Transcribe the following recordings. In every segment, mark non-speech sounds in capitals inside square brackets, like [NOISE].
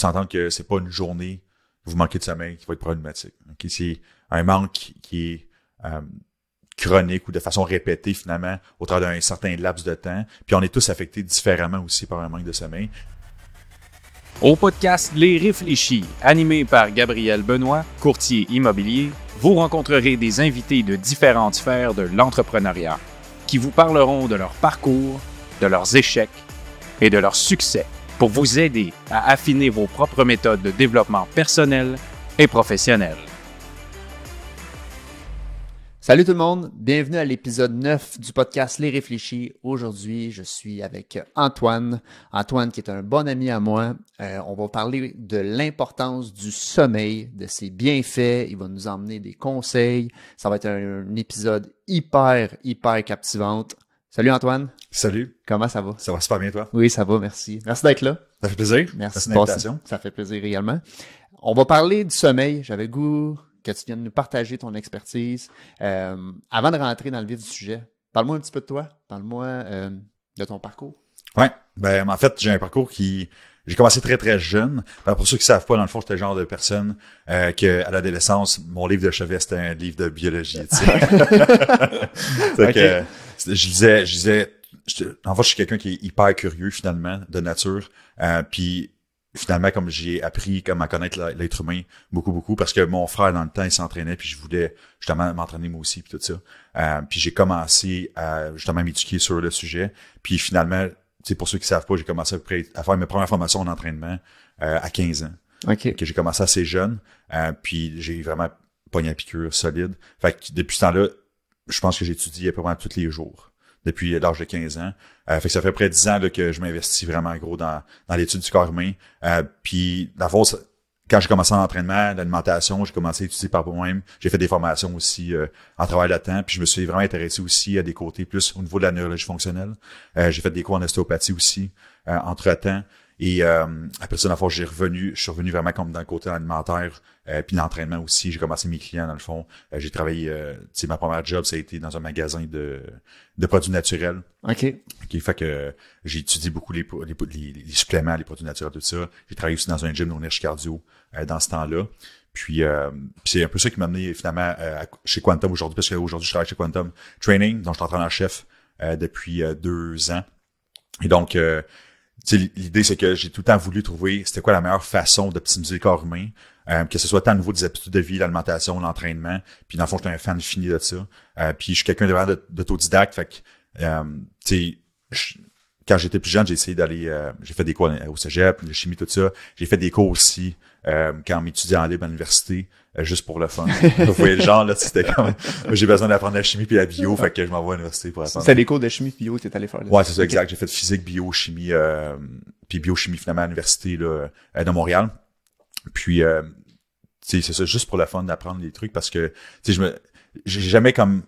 s'entendre que c'est pas une journée où vous manquez de sommeil qui va être problématique. Ok, C'est un manque qui est euh, chronique ou de façon répétée finalement au travers d'un certain laps de temps. Puis on est tous affectés différemment aussi par un manque de sommeil. Au podcast Les Réfléchis, animé par Gabriel Benoît, courtier immobilier, vous rencontrerez des invités de différentes sphères de l'entrepreneuriat qui vous parleront de leur parcours, de leurs échecs et de leurs succès pour vous aider à affiner vos propres méthodes de développement personnel et professionnel. Salut tout le monde, bienvenue à l'épisode 9 du podcast Les Réfléchis. Aujourd'hui, je suis avec Antoine. Antoine qui est un bon ami à moi. Euh, on va parler de l'importance du sommeil, de ses bienfaits. Il va nous emmener des conseils. Ça va être un, épisode hyper, hyper captivante. Salut Antoine. Salut. Comment ça va? Ça va super bien toi? Oui, ça va, merci. Merci d'être là. Ça fait plaisir. Merci de. Ça fait plaisir également. On va parler du sommeil. J'avais goût que tu viennes nous partager ton expertise. Euh, avant de rentrer dans le vif du sujet, parle-moi un petit peu de toi. Parle-moi euh, de ton parcours. Ouais. Ben, en fait, j'ai un parcours qui, j'ai commencé très très jeune. Ben, pour ceux qui savent pas, dans le fond, j'étais le genre de personne euh, que à l'adolescence, mon livre de chevet c'était un livre de biologie. Tu sais. [LAUGHS] [LAUGHS] Fait Ok. que, je disais, je disais, j'étais- en fait, je suis quelqu'un qui est hyper curieux finalement de nature. Euh, puis finalement, comme j'ai appris comme à connaître l'être humain beaucoup beaucoup, parce que mon frère dans le temps il s'entraînait, puis je voulais justement m'entraîner moi aussi, puis tout ça. Euh, puis j'ai commencé à justement m'éduquer sur le sujet. Puis finalement, sais, pour ceux qui savent pas, j'ai commencé à, à faire mes premières formations en entraînement euh, à 15 ans OK. que j'ai commencé assez jeune, euh, puis j'ai vraiment pogné la piqûre solide. Fait que depuis ce temps-là, je pense que j'étudie à peu près tous les jours, depuis l'âge de 15 ans. Euh, fait que ça fait près de 10 ans là, que je m'investis vraiment gros dans, dans l'étude du corps humain. Euh, puis la force, quand j'ai commencé en entraînement, l'alimentation, j'ai commencé à étudier par moi-même. J'ai fait des formations aussi euh, en travail là-dedans. Puis je me suis vraiment intéressé aussi à des côtés plus au niveau de la neurologie fonctionnelle. Euh, j'ai fait des cours en ostéopathie aussi euh, entre-temps. Et euh, après ça, dans le fond, j'ai revenu, je suis revenu vraiment comme dans le côté alimentaire, euh, puis l'entraînement aussi. J'ai commencé mes clients, dans le fond. Euh, j'ai travaillé, euh, tu sais, ma première job, ça a été dans un magasin de, de produits naturels. OK. qui fait que euh, j'ai étudié beaucoup les, les, les, les suppléments, les produits naturels, tout ça. J'ai travaillé aussi dans un gym d'Onerge Cardio euh, dans ce temps-là. Puis, euh, puis c'est un peu ça qui m'a amené finalement euh, chez Quantum aujourd'hui, parce qu'aujourd'hui, je travaille chez Quantum Training, dont je suis entraîneur-chef euh, depuis euh, deux ans. Et donc, euh, l'idée, c'est que j'ai tout le temps voulu trouver c'était quoi la meilleure façon d'optimiser le corps humain, euh, que ce soit tant au niveau des habitudes de vie, l'alimentation, l'entraînement. Puis dans le fond, j'étais un fan fini de ça. Euh, puis je suis quelqu'un d'autodidacte, fait que, euh, tu sais, quand j'étais plus jeune, j'ai essayé d'aller, euh, j'ai fait des cours au cégep, de chimie, tout ça. J'ai fait des cours aussi euh, quand m'étudiais en libre à l'université, juste pour le fun. [LAUGHS] Vous voyez le genre, là, c'était comme, j'ai besoin d'apprendre la chimie puis la bio, fait que je m'envoie à l'université pour apprendre. C'était des cours de chimie bio que tu es allé faire. là. Ouais, c'est ça, OK. exact. J'ai fait physique, bio, chimie, euh, puis biochimie finalement à l'université là, euh, de Montréal. Puis, euh, c'est ça, juste pour le fun d'apprendre des trucs parce que, tu sais, je me, j'ai jamais comme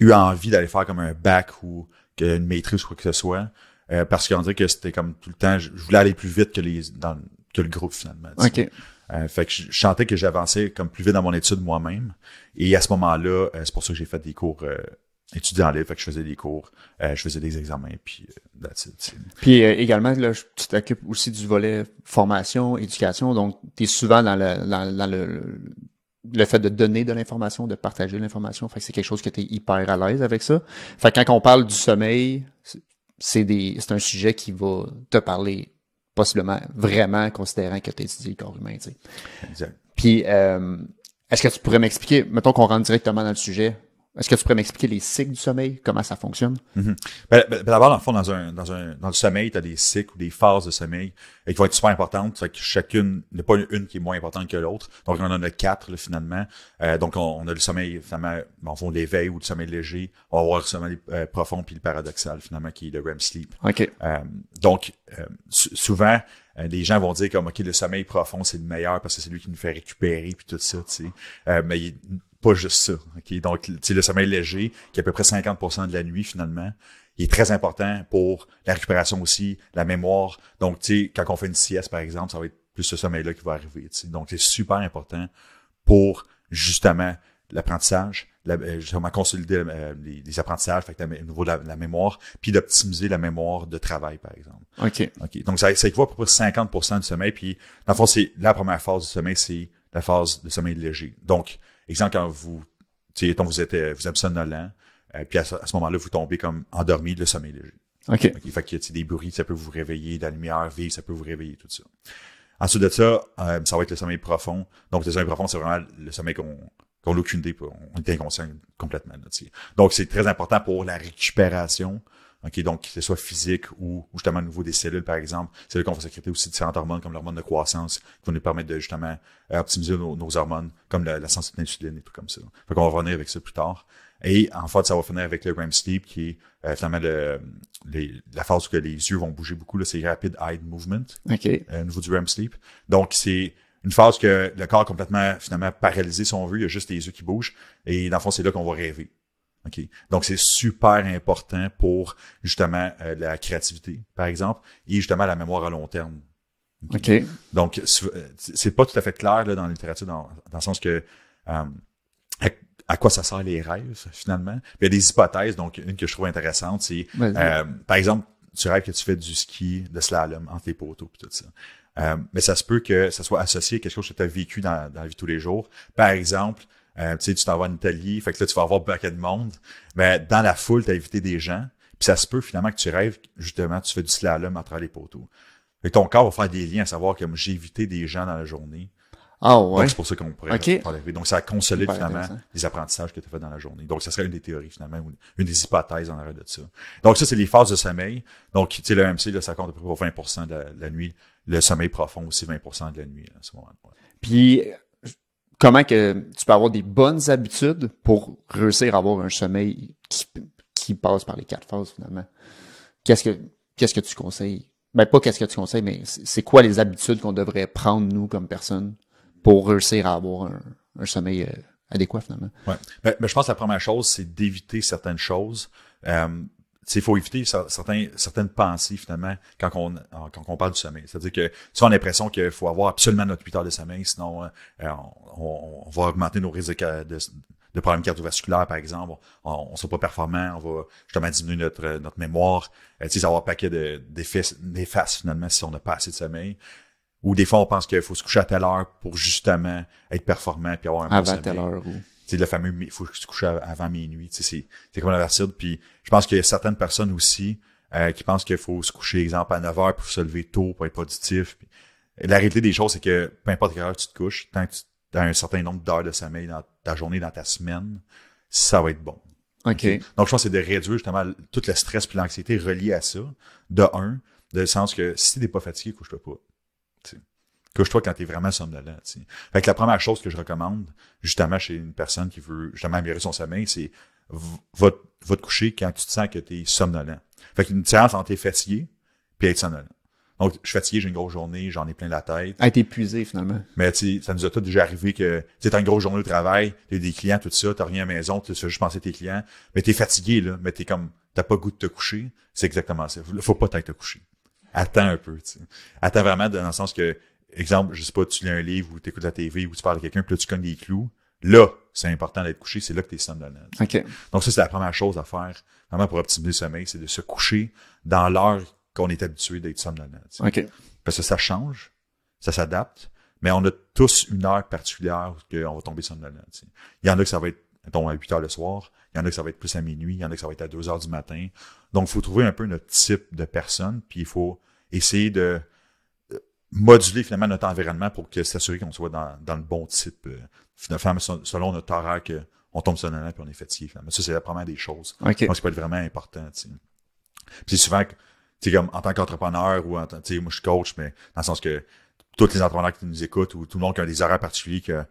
eu envie d'aller faire comme un bac ou une maîtrise ou quoi que ce soit, euh, parce qu'on dirait que c'était comme tout le temps, je, voulais aller plus vite que les, dans, que le groupe finalement. tu sais. Euh, fait que je, je sentais que j'avançais comme plus vite dans mon étude moi-même. Et à ce moment-là, euh, c'est pour ça que j'ai fait des cours euh, étudiants en livre. Fait que je faisais des cours, euh, je faisais des examens, puis euh, that's it. Puis également, là, tu t'occupes aussi du volet formation, éducation. Donc, tu es souvent dans le, dans, dans le, le fait de donner de l'information, de partager l'information. Fait que c'est quelque chose que tu es hyper à l'aise avec ça. Fait que quand on parle du sommeil, c'est des c'est un sujet qui va te parler possiblement vraiment considérant que tu étudié le corps humain. tu sais. Exact. Puis, euh, est-ce que tu pourrais m'expliquer, mettons qu'on rentre directement dans le sujet, est-ce que tu pourrais m'expliquer les cycles du sommeil, comment ça fonctionne? Ben, ben, ben, D'abord, dans le fond, dans un, dans un, dans le sommeil, tu as des cycles ou des phases de sommeil et qui vont être super importantes. Fait que chacune, il n'y a pas une qui est moins importante que l'autre. Donc, on en a quatre, là, finalement. Euh, donc, on, on a le sommeil, finalement, en fond, l'éveil ou le sommeil léger. On va avoir le sommeil euh, profond puis le paradoxal, finalement, qui est le REM sleep. OK. Euh, donc, euh, sou- souvent, euh, les gens vont dire comme, OK, le sommeil profond, c'est le meilleur parce que c'est lui qui nous fait récupérer puis tout ça, tu sais. Euh, mais il pas juste ça, OK? Donc, le sommeil léger, qui est à peu près 50% de la nuit, finalement, il est très important pour la récupération aussi, la mémoire. Donc, tu sais, quand on fait une sieste, par exemple, ça va être plus ce sommeil-là qui va arriver. Donc, c'est super important pour, justement, l'apprentissage, la, euh, justement consolider euh, les, les apprentissages, fait que au niveau de la, la mémoire, puis d'optimiser la mémoire de travail, par exemple. OK. OK. Donc, ça, ça équivaut à peu près 50% du sommeil. Puis, dans le fond, c'est la première phase du sommeil, c'est la phase de sommeil léger. Donc, exemple, quand vous, mettons, vous êtes, euh, vous êtes somnolent, euh, puis à ce, à ce moment-là, vous tombez comme endormi, le sommeil léger. OK. OK. Fait que, des bruits, ça peut vous réveiller, de la lumière vive, ça peut vous réveiller, tout ça. Ensuite de ça, euh, ça va être le sommeil profond. Donc, le sommeil profond, c'est vraiment le sommeil qu'on qu'on n'a aucune idée, on est inconscient complètement. Là, donc, c'est très important pour la récupération. OK, donc, que ce soit physique ou, ou justement au niveau des cellules, par exemple. C'est là qu'on va sécréter aussi différentes hormones, comme l'hormone de croissance, qui vont nous permettre de justement euh, optimiser nos, nos hormones, comme la, la sensibilité d'insuline et tout comme ça. Fait qu'on va revenir avec ça plus tard. Et en fait, ça va finir avec le REM sleep, qui est euh, finalement le, les- la phase où les yeux vont bouger beaucoup. C'est rapid eye movement OK. euh, au niveau du REM sleep. Donc, c'est une phase que le corps est complètement, finalement, paralysé, si on veut. Il y a juste les yeux qui bougent. Et dans le fond, c'est là qu'on va rêver. OK? Donc, c'est super important pour, justement, euh, la créativité, par exemple, et justement la mémoire à long terme. OK? Donc, euh, c'est pas tout à fait clair là, dans la littérature, dans, dans le sens que euh, à, à quoi ça sert les rêves, finalement? Puis il y a des hypothèses, donc une que je trouve intéressante, c'est euh, par exemple, tu rêves que tu fais du ski, de slalom entre les poteaux puis tout ça. Euh, mais ça se peut que ça soit associé à quelque chose que tu as vécu dans, dans la vie de tous les jours. Par exemple, euh, tu sais, tu t'en vas en Italie, fait que là, tu vas avoir un paquet de monde. Mais dans la foule, tu as invité des gens. Puis ça se peut finalement que tu rêves, justement, tu fais du slalom entre les poteaux. Fait que ton corps va faire des liens à savoir que j'ai évité des gens dans la journée. Ah Donc, ouais. c'est pour ça qu'on pourrait Ok. faire rêver. Donc, ça consolide finalement les apprentissages que tu as fait dans la journée. Donc, ça serait une des théories finalement, ou une des hypothèses en arrière de ça. Donc, ça, c'est les phases de sommeil. Donc, tu sais, le MC, là, ça compte à peu près pour 20 de la, de la nuit. Le sommeil profond aussi, 20% de la nuit, à ce moment-là. Puis, comment que tu peux avoir des bonnes habitudes pour réussir à avoir un sommeil qui, passe par les quatre phases, finalement? Qu'est-ce que, qu'est-ce que tu conseilles? Ben, pas qu'est-ce que tu conseilles, mais c'est quoi les habitudes qu'on devrait prendre, nous, comme personnes, pour réussir à avoir un, un sommeil euh, adéquat, finalement? Ouais. Ben, ben, je pense que la première chose, c'est d'éviter certaines choses. Euh, il faut éviter cer- certains, certaines pensées, finalement, quand on, quand on parle du sommeil. C'est-à-dire que on a l'impression qu'il faut avoir absolument notre 8 heures de sommeil, sinon euh, on, on va augmenter nos risques de, de, de problèmes cardiovasculaires, par exemple. On ne sera pas performant, on va justement diminuer notre, notre mémoire. Euh, tu sais, ça va avoir un paquet de- d'effets néfastes, finalement, si on n'a pas assez de sommeil. Ou des fois, on pense qu'il faut se coucher à telle heure pour justement être performant puis avoir un bon Avant sommeil telle heure ou... c'est le fameux il faut se coucher av- avant minuit tu sais c'est c'est comme l'absurde puis je pense qu'il y a certaines personnes aussi euh, qui pensent qu'il faut se coucher exemple à 9 heures pour se lever tôt pour être productif Puis, la réalité des choses c'est que peu importe quelle heure tu te couches tant que tu as un certain nombre d'heures de sommeil dans ta journée dans ta semaine ça va être bon OK. donc je pense que c'est de réduire justement tout le stress puis l'anxiété relié à ça de un de le sens que si t'es pas fatigué couche-toi pas tu. Couche-toi quand t'es vraiment somnolent tu sais. Fait que la première chose que je recommande, justement, chez une personne qui veut justement améliorer son sommeil, c'est va, va te coucher quand tu te sens que tu es somnolent. Fait qu'une différence entre être fatigué puis être somnolent. Donc, je suis fatigué, j'ai une grosse journée, j'en ai plein la tête. À être épuisé, finalement. Mais tu sais, ça nous a tous déjà arrivé que tu t'as une grosse journée de travail, t'as des clients, tout ça, t'as rien à la maison, tu fais juste penser à tes clients, mais t'es fatigué, là, mais t'es comme t'as pas le goût de te coucher. C'est exactement ça. Faut- Faut pas t'être te coucher. Attends un peu, tu sais. Attends vraiment dans le sens que, exemple, je sais pas, tu lis un livre ou t'écoutes la TV ou tu parles à quelqu'un, puis là, tu cognes des clous. Là, c'est important d'être couché, c'est là que t'es somnolent. tu sais. OK. Donc ça, c'est la première chose à faire, vraiment pour optimiser le sommeil, c'est de se coucher dans l'heure qu'on est habitué d'être somnolent. tu sais. OK. Parce que ça change, ça s'adapte, mais on a tous une heure particulière où on va tomber somnolent. tu. Il y en a que ça va être, mettons, à 8 heures le soir, il y en a que ça va être plus à minuit, il y en a que ça va être à 2 heures du matin. Donc, il faut trouver un peu notre type de personne, puis il faut essayer de moduler finalement notre environnement pour que s'assurer qu'on soit dans, dans le bon type, euh, finalement, selon- notre horaire que on tombe somnolent puis on est fatigué. Finalement. Ça, c'est la première des choses. OK. Donc, ça peut être vraiment important, tu sais. Puis c'est souvent, que, comme en tant qu'entrepreneur ou en tant, moi, je suis coach, mais dans le sens que tous les entrepreneurs qui nous écoutent ou tout le monde qui a des horaires particuliers que, tu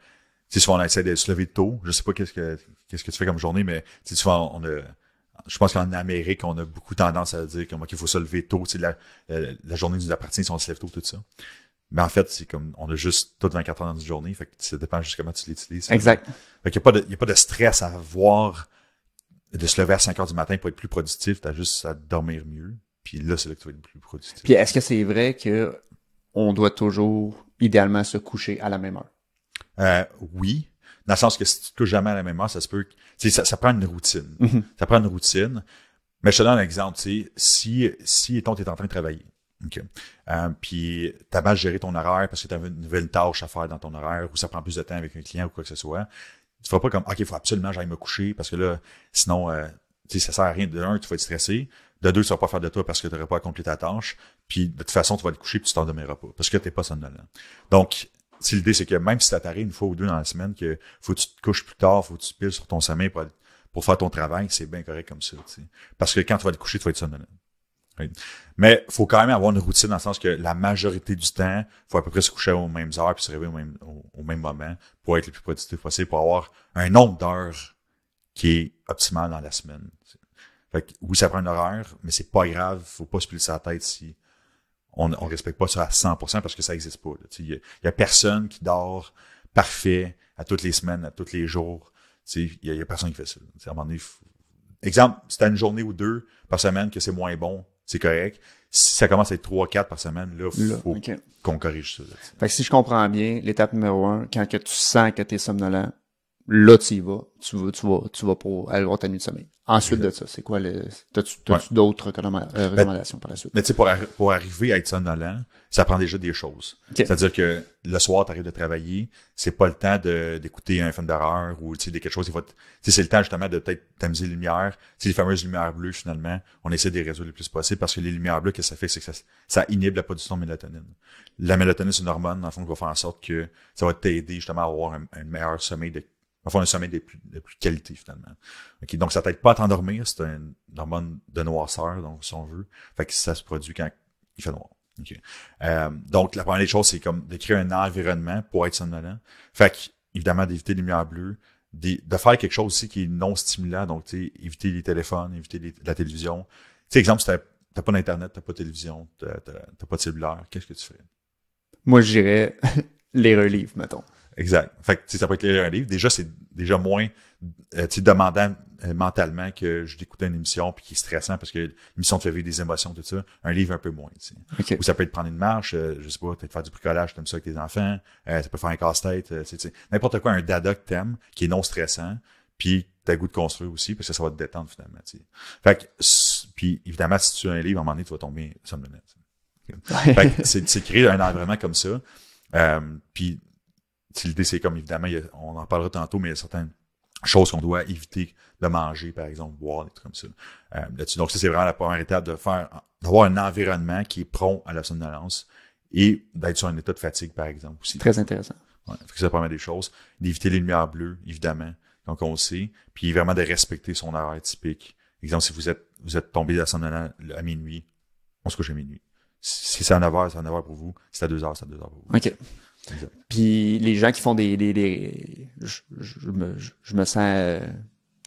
sais, souvent, on essaie de se lever tôt. Je sais pas qu'est-ce que, qu'est-ce que tu fais comme journée, mais, souvent, on a, je pense qu'en Amérique, on a beaucoup tendance à dire comme, qu'il faut se lever tôt, la, la, la journée nous appartient si on se lève tôt, tout ça. Mais en fait, c'est comme, on a juste toutes 24 heures dans une journée, fait que ça dépend juste comment tu l'utilises. Exact. Fait qu'il n'y a, pas de- il y a pas de stress à avoir de se lever à 5 heures du matin pour être plus productif. T'as juste à dormir mieux. Puis là, c'est là que tu vas être plus productif. Puis est-ce que c'est vrai que on doit toujours idéalement se coucher à la même heure? Euh, oui. Dans le sens que si tu te couches jamais à la même heure, ça se peut que, tu sais, ça, ça prend une routine. Mhm. Ça prend une routine. Mais je te donne un exemple, tu sais, si, si, étant, t'es en train de travailler, OK, euh, puis t'as mal géré ton horaire parce que t'avais une nouvelle tâche à faire dans ton horaire ou ça prend plus de temps avec un client ou quoi que ce soit, tu feras pas comme, OK, il faut absolument que j'aille me coucher parce que là, sinon, euh, tu sais, ça sert à rien. De un, tu vas être stressé. De deux, tu vas pas faire de toi parce que tu n'auras pas accompli ta tâche. Puis de toute façon, tu vas te coucher puis tu t'endormiras pas parce que t'es pas somnolent. Donc, si l'idée, c'est que même si ça t'arrive une fois ou deux dans la semaine que faut que tu te couches plus tard, faut que tu te piles sur ton sommeil pour, faire ton travail, c'est bien correct comme ça. Parce que quand tu vas te coucher, tu vas être somnolent. Mais faut quand même avoir une routine dans le sens que la majorité du temps, faut à peu près se coucher aux mêmes heures puis se réveiller au même, moment pour être le plus productif possible, pour avoir un nombre d'heures qui est optimal dans la semaine. Fait que, oui, ça prend une horaire, mais c'est pas grave, faut pas se piler sa tête si on, on respecte pas ça à 100% parce que ça existe pas. Tu Il y, a- il a personne qui dort parfait à toutes les semaines, à tous les jours. Tu Il y, a- il personne qui fait ça. Tu À un moment donné, faut- Exemple, si t'as une journée ou deux par semaine que c'est moins bon, c'est correct. Si ça commence à être trois, quatre par semaine, là, Là, faut qu'on corrige ça. là, tu. Fait que si je comprends bien, l'étape numéro un, quand que tu sens que tu es somnolent, là, tu y vas. Tu vas, tu vas, tu vas pour aller voir ta nuit de sommeil. Ensuite de ça, c'est quoi le, t'as-tu, t'as-tu d'autres euh, recommandations par la suite? Mais tu sais, pour, arri- pour arriver à être somnolent, ça prend déjà des choses. Ok. C'est-à-dire que le soir, tu arrives de travailler, c'est pas le temps de, d'écouter un film d'horreur ou tu sais, quelque chose c'est le temps justement de peut-être t'amuser les lumières. Tu sais, les fameuses lumières bleues, finalement, on essaie de les résoudre le plus possible parce que les lumières bleues, qu'est-ce que ça fait, c'est que ça, ça inhibe la production de mélatonine. La mélatonine, c'est une hormone, dans le fond, qui va faire en sorte que ça va t'aider justement à avoir un, un meilleur sommeil de Enfin, un sommeil de plus, de plus qualité, finalement. OK, donc, ça t'aide pas à t'endormir. C'est une hormone de noirceur, donc, si on veut. Fait que ça se produit quand il fait noir. OK. Euh, donc, la première des choses, c'est comme créer un environnement pour être somnolent. Fait que, évidemment, d'éviter les lumières bleues, de faire quelque chose aussi qui est non stimulant. Donc, tu éviter les téléphones, éviter les- la télévision. Tu sais, exemple, si t'as pas d'internet, t'as pas de télévision, t'as pas de cellulaire, qu'est-ce que tu fais? Moi, je dirais [LAUGHS] un livre, mettons. Exact. Fait que, ça peut être lire un livre. Déjà, c'est déjà moins, euh, demandant euh, mentalement que je d'écouter une émission puis qui est stressant parce que l'émission te fait vivre des émotions, tout ça. Un livre un peu moins, tu sais. OK. Ou ça peut être prendre une marche, euh, je sais pas, peut-être faire du bricolage comme ça avec tes enfants. Euh, ça peut faire un casse-tête, euh, n'importe quoi, un dada que t'aimes, qui est non stressant, puis t'as goût de construire aussi parce que ça va te détendre finalement, tu sais. Fait que, puis évidemment, si tu as un livre, à un moment donné, tu vas tomber somnolent. Fait que c'est créer un environnement comme ça. Euh, puis l'idée, c'est comme évidemment, il y a- on en parlera tantôt, mais il y a certaines choses qu'on doit éviter de manger, par exemple, boire, des trucs comme ça. Euh, là-dessus. Donc, ça, c'est vraiment la première étape de faire d'avoir un environnement qui est prompt à la somnolence et d'être sur un état de fatigue, par exemple, aussi. Très intéressant. Ouais, fait que la première des choses. D'éviter les lumières bleues, évidemment, donc on le sait. Puis vraiment de respecter son horaire typique. Exemple, si vous êtes vous êtes tombé à somnolent à minuit, on se couche à minuit. Si c'est à 9 heures, c'est à 9 heures pour vous. Si c'est à 2 heures, c'est à 2 heures pour vous. OK. Puis les gens qui font des... des, des- je, je- me, je, me sens euh,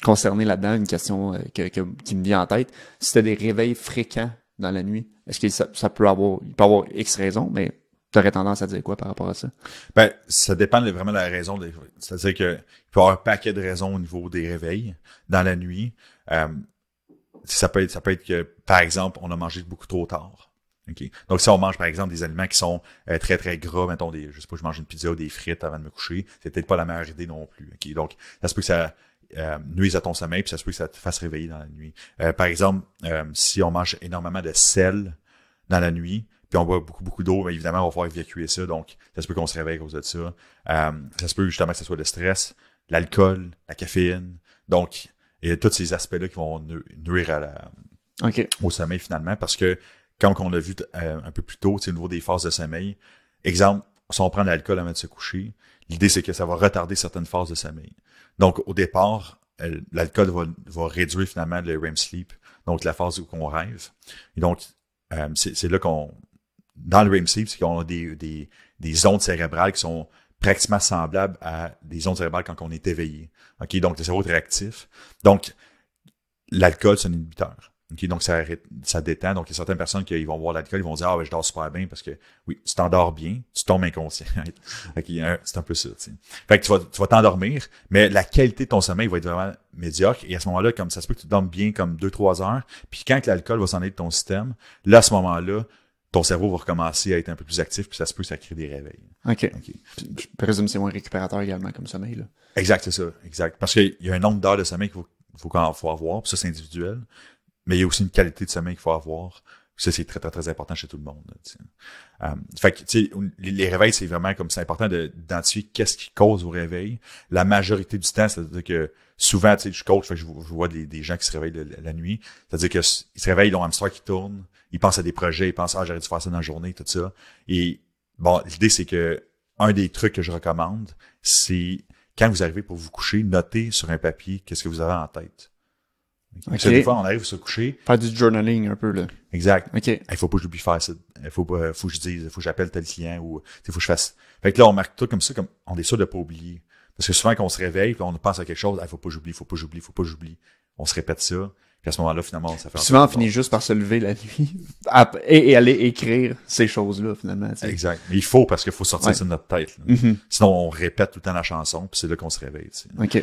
concerné là-dedans, une question euh, que, que- qui me vient en tête. Si tu as des réveils fréquents dans la nuit, est-ce que ça, ça peut avoir... Il peut avoir X raisons, mais tu aurais tendance à dire quoi par rapport à ça? Ben, ça dépend de vraiment de la raison. des- C'est-à-dire que il peut y avoir un paquet de raisons au niveau des réveils dans la nuit. Euh, ça peut être, ça peut être que, par exemple, on a mangé beaucoup trop tard. OK? Donc, si on mange, par exemple, des aliments qui sont euh, très, très gras, mettons, des, je sais pas, je mange une pizza ou des frites avant de me coucher, c'est peut-être pas la meilleure idée non plus. OK? Donc, ça se peut que ça euh, nuise à ton sommeil, puis ça se peut que ça te fasse réveiller dans la nuit. Euh, par exemple, euh, si on mange énormément de sel dans la nuit, puis on boit beaucoup, beaucoup d'eau, évidemment, on va pouvoir évacuer ça. Donc, ça se peut qu'on se réveille à cause de ça. Euh, ça se peut justement que ce soit le stress, l'alcool, la caféine. Donc, il y a tous ces aspects-là qui vont nu- nuire à la, OK. au sommeil finalement, parce que, comme on l'a vu euh, un peu plus tôt, au niveau des phases de sommeil, exemple, si on prend l'alcool avant de se coucher, l'idée c'est que ça va retarder certaines phases de sommeil. Donc, au départ, euh, l'alcool va, va réduire finalement le REM sleep, donc la phase où on rêve. Et donc, euh, c'est c'est là qu'on, dans le REM sleep, c'est qu'on a des, des, des ondes cérébrales qui sont pratiquement semblables à des ondes cérébrales quand on est éveillé. OK? Donc, le cerveau est réactif. Donc, l'alcool, c'est un inhibiteur. Donc, ça, détend. Donc, il y a certaines personnes qui ils vont boire l'alcool, ils vont dire, ah, ouais, je dors super bien parce que, oui, tu t'endors bien, tu tombes inconscient. [LAUGHS] C'est un peu ça, tu sais. Fait que tu vas, tu vas t'endormir, mais la qualité de ton sommeil va être vraiment médiocre. Et à ce moment-là, comme ça se peut que tu dormes bien comme 2-3 heures, puis quand que l'alcool va s'en aller de ton système, là, à ce moment-là, ton cerveau va recommencer à être un peu plus actif, puis ça se peut que ça crée des réveils. OK. OK. Je présume que c'est moins récupérateur également comme sommeil, là. Exact, c'est ça, exact. Parce qu'il y a un nombre d'heures de sommeil qu'il faut, faut, faut avoir, puis ça, c'est individuel. Mais il y a aussi une qualité de sommeil qu'il faut avoir. Ça, c'est très, très, très important chez tout le monde. Euh, fait que, les, réveils, c'est vraiment comme c'est important de- d'identifier qu'est-ce qui cause vos réveils. La majorité du temps, c'est-à-dire que souvent, tu sais, je coach, fait que je, vois- des, gens qui se réveillent le- la, nuit. C'est-à-dire que s- ils se réveillent, ils ont un hamster qui tourne, ils pensent à des projets, ils pensent, ah, j'aurais dû faire ça dans la journée, tout ça. Et bon, l'idée, c'est que un des trucs que je recommande, c'est quand vous arrivez pour vous coucher, notez sur un papier qu'est-ce que vous avez en tête. Parce que Ok. des fois, on arrive à se coucher. Faire du journaling un peu, là. Exact. OK. Il faut pas que j'oublie faire ça. Il faut pas, faut que je dise, il faut que j'appelle tel client ou, il faut que je fasse. Fait que là, on marque tout comme ça, comme, on est sûr de pas oublier. Parce que souvent, quand on se réveille, puis on pense à quelque chose, il faut pas que j'oublie, faut pas que j'oublie, faut pas que j'oublie. On se répète ça. Puis à ce moment-là, finalement, ça fait. en Souvent, on finit juste par se lever la nuit [LAUGHS] et, et aller écrire ces choses-là, finalement. Exact. Mais il faut parce qu'il faut sortir Ouais. ça de notre tête. Mhm. Sinon, on répète tout le temps la chanson, puis c'est là qu'on se réveille. OK.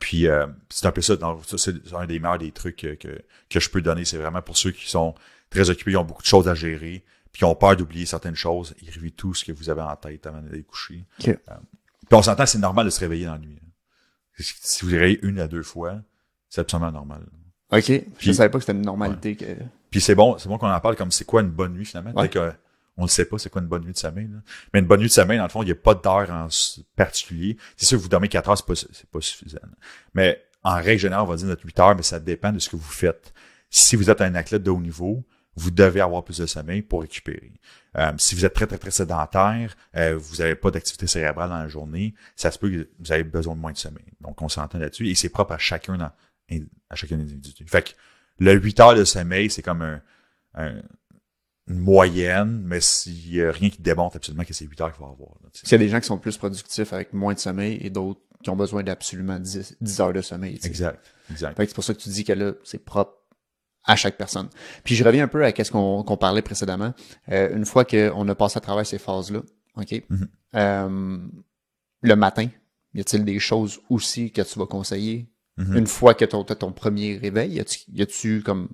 Puis euh, c'est un peu ça. dans- ça, c'est un des meilleurs des trucs que, que, que je peux donner. C'est vraiment pour ceux qui sont très occupés, qui ont beaucoup de choses à gérer, puis qui ont peur d'oublier certaines choses. Écrivez tout ce que vous avez en tête avant d'aller coucher. OK. Euh, puis on s'entend, c'est normal de se réveiller dans la nuit. hein. Si vous réveillez une à deux fois, c'est absolument normal. OK. je savais pas que c'était une normalité que... Puis c'est bon, c'est bon qu'on en parle comme c'est quoi une bonne nuit finalement. Ouais. Peut-être que on ne sait pas c'est quoi une bonne nuit de sommeil. là. Mais une bonne nuit de sommeil, dans le fond, il n'y a pas d'heure en particulier. C'est sûr que vous dormez 4 heures, c'est pas, c'est pas suffisant. Mais en règle générale, on va dire notre 8 heures, mais ça dépend de ce que vous faites. Si vous êtes un athlète de haut niveau, vous devez avoir plus de sommeil pour récupérer. Euh, si vous êtes très, très, très sédentaire, euh, vous n'avez pas d'activité cérébrale dans la journée, ça se peut que vous avez besoin de moins de sommeil. Donc, on s'entend là-dessus et c'est propre à chacun dans, à chacun des individus. Fait que le 8 heures de sommeil, c'est comme un- une moyenne, mais s'il y a rien qui démontre absolument que c'est 8 heures qu'il faut avoir. qu'il y a des gens qui sont plus productifs avec moins de sommeil et d'autres qui ont besoin d'absolument 10, 10 heures de sommeil. tu sais. Exact, exact. Fait que c'est pour ça que tu dis que là, c'est propre à chaque personne. Puis je reviens un peu à ce qu'on parlait précédemment. Euh, une fois qu'on a passé à travers ces phases-là, OK? Mhm. Euh, le matin, y a-t-il des choses aussi que tu vas conseiller? Mhm. Une fois que tu as ton premier réveil, y a-tu comme...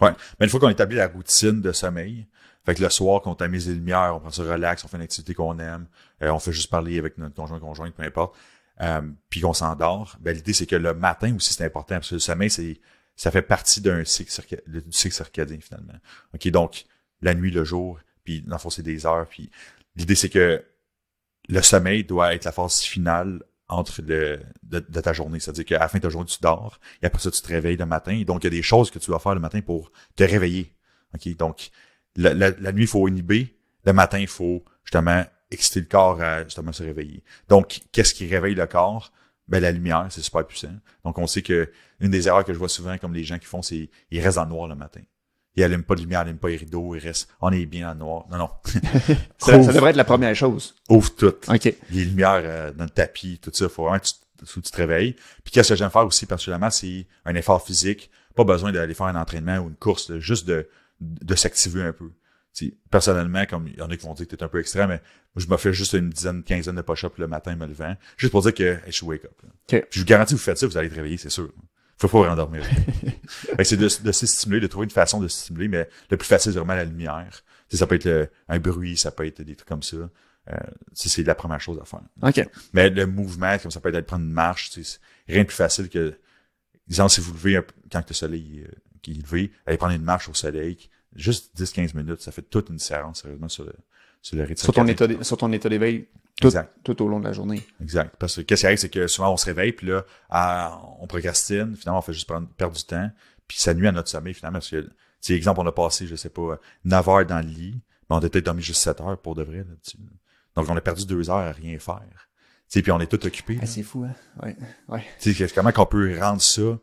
Ouais. Mais une fois qu'on établit la routine de sommeil, fait que le soir, qu'on tamise les lumières, on prend ça relax, on fait une activité qu'on aime, euh, on fait juste parler avec notre conjoint, conjointe, peu importe, euh, puis qu'on s'endort, ben, l'idée, c'est que le matin aussi, c'est important, parce que le sommeil, c'est, ça fait partie d'un cycle, circa- le- du cycle circadien, finalement. OK, donc, la nuit, le jour, puis dans le fond, c'est des heures, puis l'idée, c'est que le sommeil doit être la phase finale entre de, de ta journée. C'est-à-dire qu'à la fin de ta journée, tu dors, et après ça, tu te réveilles le matin. Donc, il y a des choses que tu dois faire le matin pour te réveiller. OK? Donc, la, la, la nuit, il faut inhiber. Le matin, il faut justement exciter le corps à justement se réveiller. Donc, qu'est-ce qui réveille le corps? Ben, la lumière, c'est super puissant. Donc, on sait que une des erreurs que je vois souvent, comme les gens qui font, c'est ils restent dans le noir le matin. Ils allument pas de lumière, ils allument pas les rideaux, ils restent, on est bien le noir. Non, non. [LAUGHS] Ça, devrait être la première chose. ouvre tout OK. les lumières euh, dans le tapis, tout ça, faut vraiment que tu, tu te réveilles. Puis qu'est-ce que j'aime faire aussi particulièrement, c'est un effort physique. Pas besoin d'aller faire un entraînement ou une course, là, juste de, de s'activer un peu. T'sais, personnellement, comme il y en a qui vont dire que t'es un peu extrême, mais moi, je me fais juste une dizaine, quinzaine de push-ups le matin me levant, juste pour dire que hey, je suis wake up. là. OK. Puis je vous garantis, vous faites ça, vous allez te réveiller, c'est sûr. Faut pas vous rendormir. [LAUGHS] C'est de, de se stimuler, de trouver une façon de se stimuler, mais le plus facile, c'est vraiment la lumière. T'sais, ça peut être le- un bruit, ça peut être des trucs comme ça. Euh, c'est la première chose à faire. OK. Mais le mouvement, comme ça peut être prendre une marche, rien de plus facile que, disons, si vous levez un quand le soleil euh, qui est levé, allez prendre une marche au soleil, juste 10-15 minutes, ça fait toute une différence, sérieusement, sur le, sur le rythme. Sur ton état, sur ton état d'éveil tout, Exact. tout au long de la journée. Exact. Parce que qu'est-ce qui arrive, c'est que souvent on se réveille, puis là, à- on procrastine, finalement on fait juste prendre, perdre du temps, puis ça nuit à notre sommeil finalement. Parce que, c'est exemple, on a passé, je sais pas, 9 heures dans le lit, mais on a peut-être dormi juste 7 heures pour de vrai là-dessus. Donc on a perdu 2 heures à rien faire. Tu puis on est tout occupé. là. Ah, c'est fou, hein? Ouais. Ouais. Tu sais, comment qu'on peut rendre ça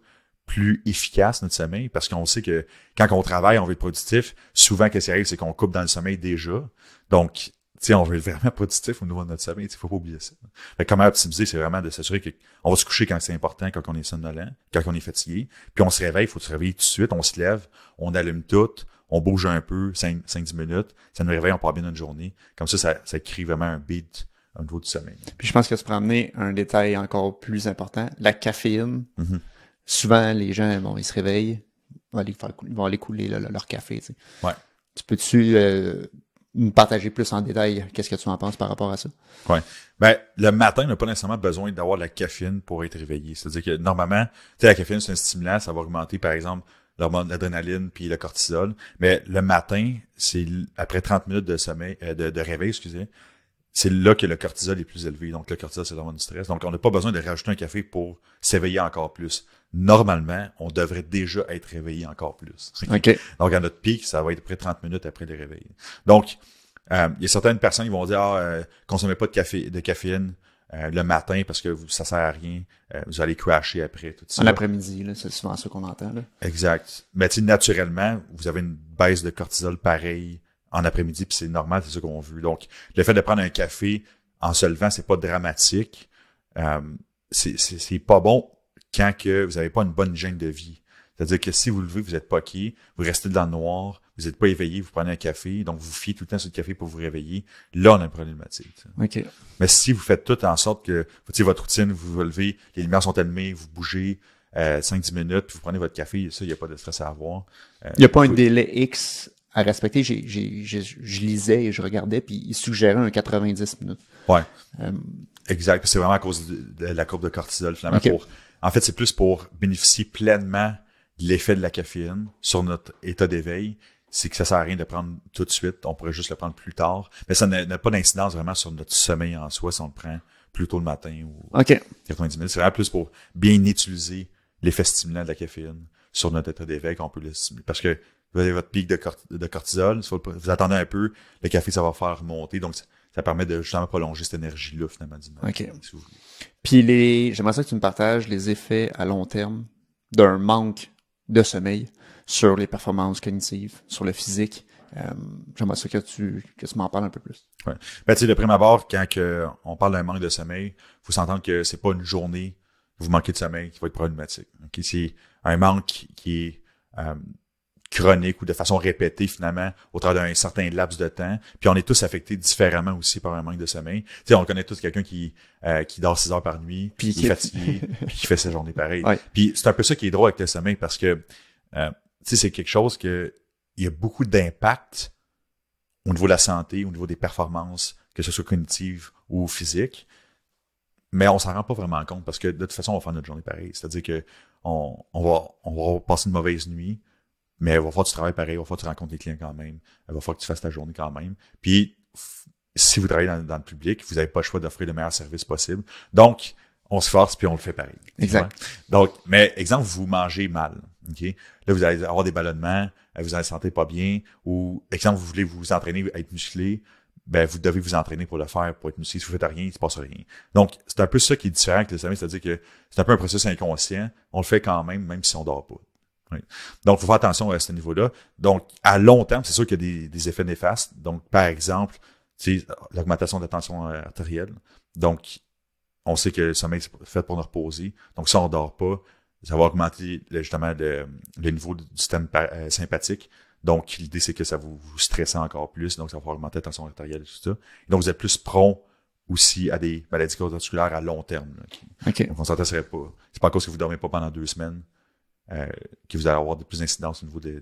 plus efficace, notre sommeil? Parce qu'on sait que quand on travaille, on veut être productif. Souvent, qu'est-ce qui arrive, c'est qu'on coupe dans le sommeil déjà. Donc, tu on veut être vraiment productif au niveau de notre sommeil. Il faut pas oublier ça. Fait que comment optimiser, c'est vraiment de s'assurer qu'on va se coucher quand c'est important, quand on est somnolent, quand on est fatigué. Puis on se réveille, il faut se réveiller tout de suite, on se lève, on allume tout, on bouge un peu, 5-10 minutes, ça nous réveille, on part bien notre journée. Comme ça, ça, ça crée vraiment un beat au niveau du sommeil. Puis je pense que tu peux amener un détail encore plus important, la caféine. Mhm. Souvent, les gens, bon, ils se réveillent, ils vont aller, faire vont aller couler leur café. tu sais. Ouais. Tu peux-tu euh, nous partager plus en détail qu'est-ce que tu en penses par rapport à ça? Ouais. Ben, le matin, on n'a pas nécessairement besoin d'avoir de la caféine pour être réveillé. C'est-à-dire que normalement, tu sais, la caféine, c'est un stimulant, ça va augmenter, par exemple, l'hormone d'adrénaline puis le cortisol. Mais le matin, c'est après 30 minutes de sommeil, euh, de, de réveil, excusez, c'est là que le cortisol est plus élevé. Donc, le cortisol, c'est l'hormone du stress. Donc, on n'a pas besoin de rajouter un café pour s'éveiller encore plus. Normalement, on devrait déjà être réveillé encore plus. [LAUGHS] OK. Donc, à notre pic, ça va être près de 30 minutes après le réveil. Donc, euh, il y a certaines personnes qui vont dire, ah, euh, consommez pas de café, de caféine euh, le matin parce que vous- ça sert à rien. Euh, vous allez crasher après, tout ça. En après-midi, là, c'est souvent ça qu'on entend. Là. Exact. Mais naturellement, vous avez une baisse de cortisol pareil en après-midi, puis c'est normal, c'est ça qu'on veut. Donc, le fait de prendre un café en se levant, c'est pas dramatique. Euh, c'est pas bon quand que vous n'avez pas une bonne hygiène de vie. C'est-à-dire que si vous levez, vous êtes poqué, vous restez dans le noir, vous n'êtes pas éveillé, vous prenez un café, donc vous fiez tout le temps sur le café pour vous réveiller, là, on a une problématique. Mais si vous faites tout en sorte que, votre routine, vous vous levez, les lumières sont allumées, vous bougez euh, 5-10 minutes, puis vous prenez votre café, ça, il n'y a pas de stress à avoir. Euh, Il n'y a pas un délai X à respecter. J'ai, j'ai, j'ai- je lisais et je regardais, puis il suggérait un 90 minutes. Ouais, Euh, exact. Puis C'est vraiment à cause de, de la courbe de cortisol, finalement. Pour, en fait, c'est plus pour bénéficier pleinement de l'effet de la caféine sur notre état d'éveil. C'est que ça sert à rien de prendre tout de suite. On pourrait juste le prendre plus tard. Mais ça n'a pas d'incidence vraiment sur notre sommeil en soi si on le prend plus tôt le matin ou OK. 90 minutes. C'est vraiment plus pour bien utiliser l'effet stimulant de la caféine sur notre état d'éveil qu'on peut le stimuler. Parce que vous avez votre pic de, cort- de cortisol, vous attendez un peu, le café, ça va faire remonter. Donc, ça, permet de justement prolonger cette énergie-là, finalement, du matin, OK. si vous. Puis les, j'aimerais ça que tu me partages les effets à long terme d'un manque de sommeil sur les performances cognitives, sur le physique. Euh, j'aimerais ça que tu, que tu m'en parles un peu plus. Ouais. Ben, tu sais, de prime abord, quand que on parle d'un manque de sommeil, faut s'entendre que c'est pas une journée où vous manquez de sommeil qui va être problématique. Ok, C'est un manque qui est euh, chronique ou de façon répétée finalement au travers d'un certain laps de temps. Puis on est tous affectés différemment aussi par un manque de sommeil. Tu sais, on connaît tous quelqu'un qui euh, qui dort 6 heures par nuit, Puis qui est fatigué, [LAUGHS] puis qui fait sa journée pareille. Ouais. Puis c'est un peu ça qui est drôle avec le sommeil parce que euh, tu sais, c'est quelque chose que il y a beaucoup d'impact au niveau de la santé, au niveau des performances, que ce soit cognitives ou physiques. Mais on s'en rend pas vraiment compte parce que de toute façon, on va faire notre journée pareil. C'est-à-dire que on, on, va, on va passer une mauvaise nuit, mais il va falloir que tu travailles pareil, il va falloir que tu rencontres les clients quand même, il va falloir que tu fasses ta journée quand même. Puis, si vous travaillez dans, dans le public, vous n'avez pas le choix d'offrir le meilleur service possible. Donc, on se force puis on le fait pareil. Exact. Donc, mais exemple, vous mangez mal. OK? Là, vous allez avoir des ballonnements, euh, vous allez vous sentir pas bien, ou exemple, vous voulez vous entraîner à être musclé, ben vous devez vous entraîner pour le faire, pour être musclé. Si vous faites rien, il se passe rien. Donc, c'est un peu ça qui est différent avec le sommeil, c'est-à-dire que c'est un peu un processus inconscient. On le fait quand même, même si on dort pas. Oui. Donc, il faut faire attention à ce niveau-là. Donc, à long terme, c'est sûr qu'il y a des, des effets néfastes. Donc, par exemple, l'augmentation de la tension artérielle. Donc, on sait que le sommeil c'est fait pour nous reposer. Donc, si on dort pas, ça va augmenter justement le, le niveau du système euh, sympathique. Donc, l'idée, c'est que ça vous, vous stresse encore plus. Donc, ça va augmenter la tension artérielle et tout ça. Et donc, vous êtes plus prompt aussi à des maladies cardiovasculaires à long terme. là, qui- donc, on s'intéresserait pas. C'est pas à cause que vous dormez pas pendant deux semaines que vous allez avoir de plus d'incidence au niveau des,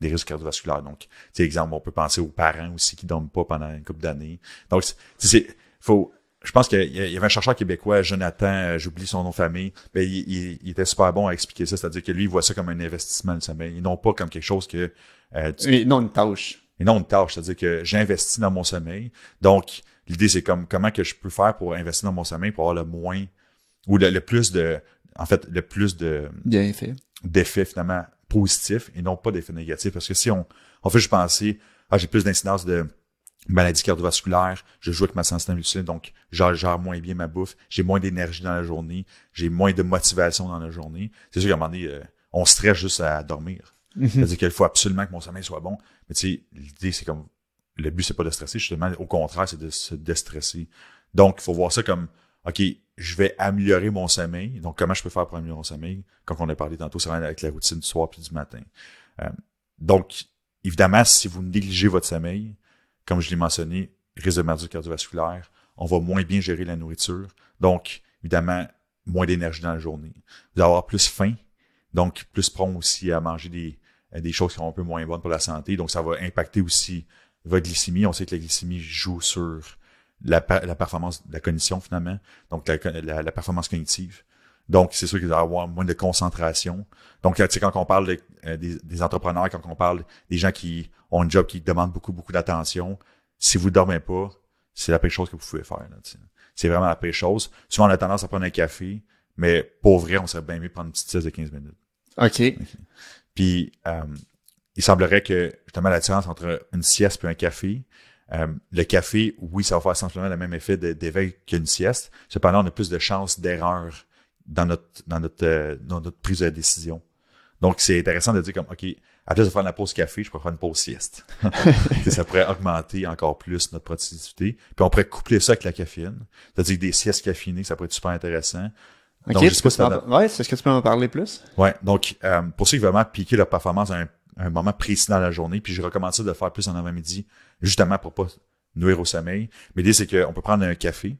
des risques cardiovasculaires. Donc, exemple, on peut penser aux parents aussi qui dorment pas pendant une couple d'années. Donc, c'est- tu sais, c'est, faut, je pense qu'il y avait un chercheur québécois, Jonathan, euh, j'oublie son nom de famille, mais il, il- il était super bon à expliquer ça, c'est-à-dire que lui, il voit ça comme un investissement, le sommeil, et non pas comme quelque chose que, euh, tu- Et non, une tâche. et non une tâche, c'est-à-dire que j'investis dans mon sommeil. Donc, l'idée, c'est comme comment que je peux faire pour investir dans mon sommeil pour avoir le moins ou le, le plus de en fait, le plus de d'effets finalement positifs et non pas d'effets négatifs. Parce que si on, on fait juste penser Ah, j'ai plus d'incidence de maladies cardiovasculaires, je joue avec ma sensibilité insuline, donc je gère moins bien ma bouffe, j'ai moins d'énergie dans la journée, j'ai moins de motivation dans la journée. C'est sûr qu'à un moment donné, euh, on stresse juste à dormir. C'est-à-dire qu'il faut absolument que mon sommeil soit bon. Mais tu sais, l'idée, c'est comme le but, c'est pas de stresser, justement, au contraire, c'est de se déstresser. Donc, il faut voir ça comme OK, je vais améliorer mon sommeil. Donc, comment je peux faire pour améliorer mon sommeil? Comme on a parlé tantôt, c'est vraiment avec la routine du soir puis du matin. Euh, donc, évidemment, si vous négligez votre sommeil, comme je l'ai mentionné, risque de maladie cardiovasculaire, on va moins bien gérer la nourriture. Donc, évidemment, moins d'énergie dans la journée. Vous allez avoir plus faim, donc plus prompt aussi à manger des, euh, des choses qui sont un peu moins bonnes pour la santé. Donc, ça va impacter aussi votre glycémie. On sait que la glycémie joue sur la, la performance de la cognition, finalement. Donc, la, la, performance cognitive. Donc, c'est sûr qu'il va y avoir moins de concentration. Donc, tu sais, quand on parle euh, des, des, entrepreneurs, quand on parle des gens qui ont un job qui demande beaucoup, beaucoup d'attention, si vous dormez pas, c'est la pire chose que vous pouvez faire. C'est vraiment la pire chose. Souvent, on a tendance à prendre un café, mais pour vrai, on serait bien mieux prendre une petite sieste de 15 minutes. OK. Puis, euh, il semblerait que, justement, la différence entre une sieste et un café, euh, le café, oui, ça va faire simplement le même effet d'éveil qu'une sieste. Cependant, on a plus de chances d'erreur dans notre, dans notre, euh, dans notre prise de décision. Donc, c'est intéressant de dire comme, OK, à place de faire la pause café, je pourrais faire une pause sieste. [LAUGHS] ça pourrait augmenter encore plus notre productivité. Puis on pourrait coupler ça avec la caféine. C'est-à-dire que des siestes caféinées, ça pourrait être super intéressant. Ok, donc, je sais pas ouais, c'est ce que tu peux en parler plus? Ouais, donc euh, pour ceux qui veulent vraiment piquer leur performance à un, moment précis dans la journée, puis je recommande ça de faire plus en avant-midi, justement pour pas nuire au sommeil. Mais l'idée, c'est qu'on peut prendre un café,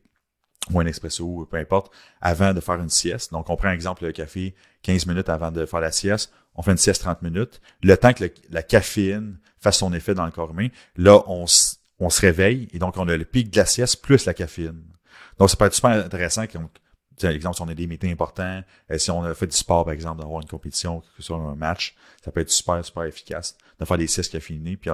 ou un expresso, peu importe, avant de faire une sieste. Donc, on prend un exemple le café 15 minutes avant de faire la sieste. On fait une sieste 30 minutes. Le temps que la caféine fasse son effet dans le corps humain, là, on, on se réveille et donc on a le pic de la sieste plus la caféine. Donc, ça peut être super intéressant. Par exemple, si on a des meetings importants, euh, si on a fait du sport, par exemple, d'avoir une compétition, que ce soit un match, ça peut être super, super efficace de faire des siestes caféinées. Puis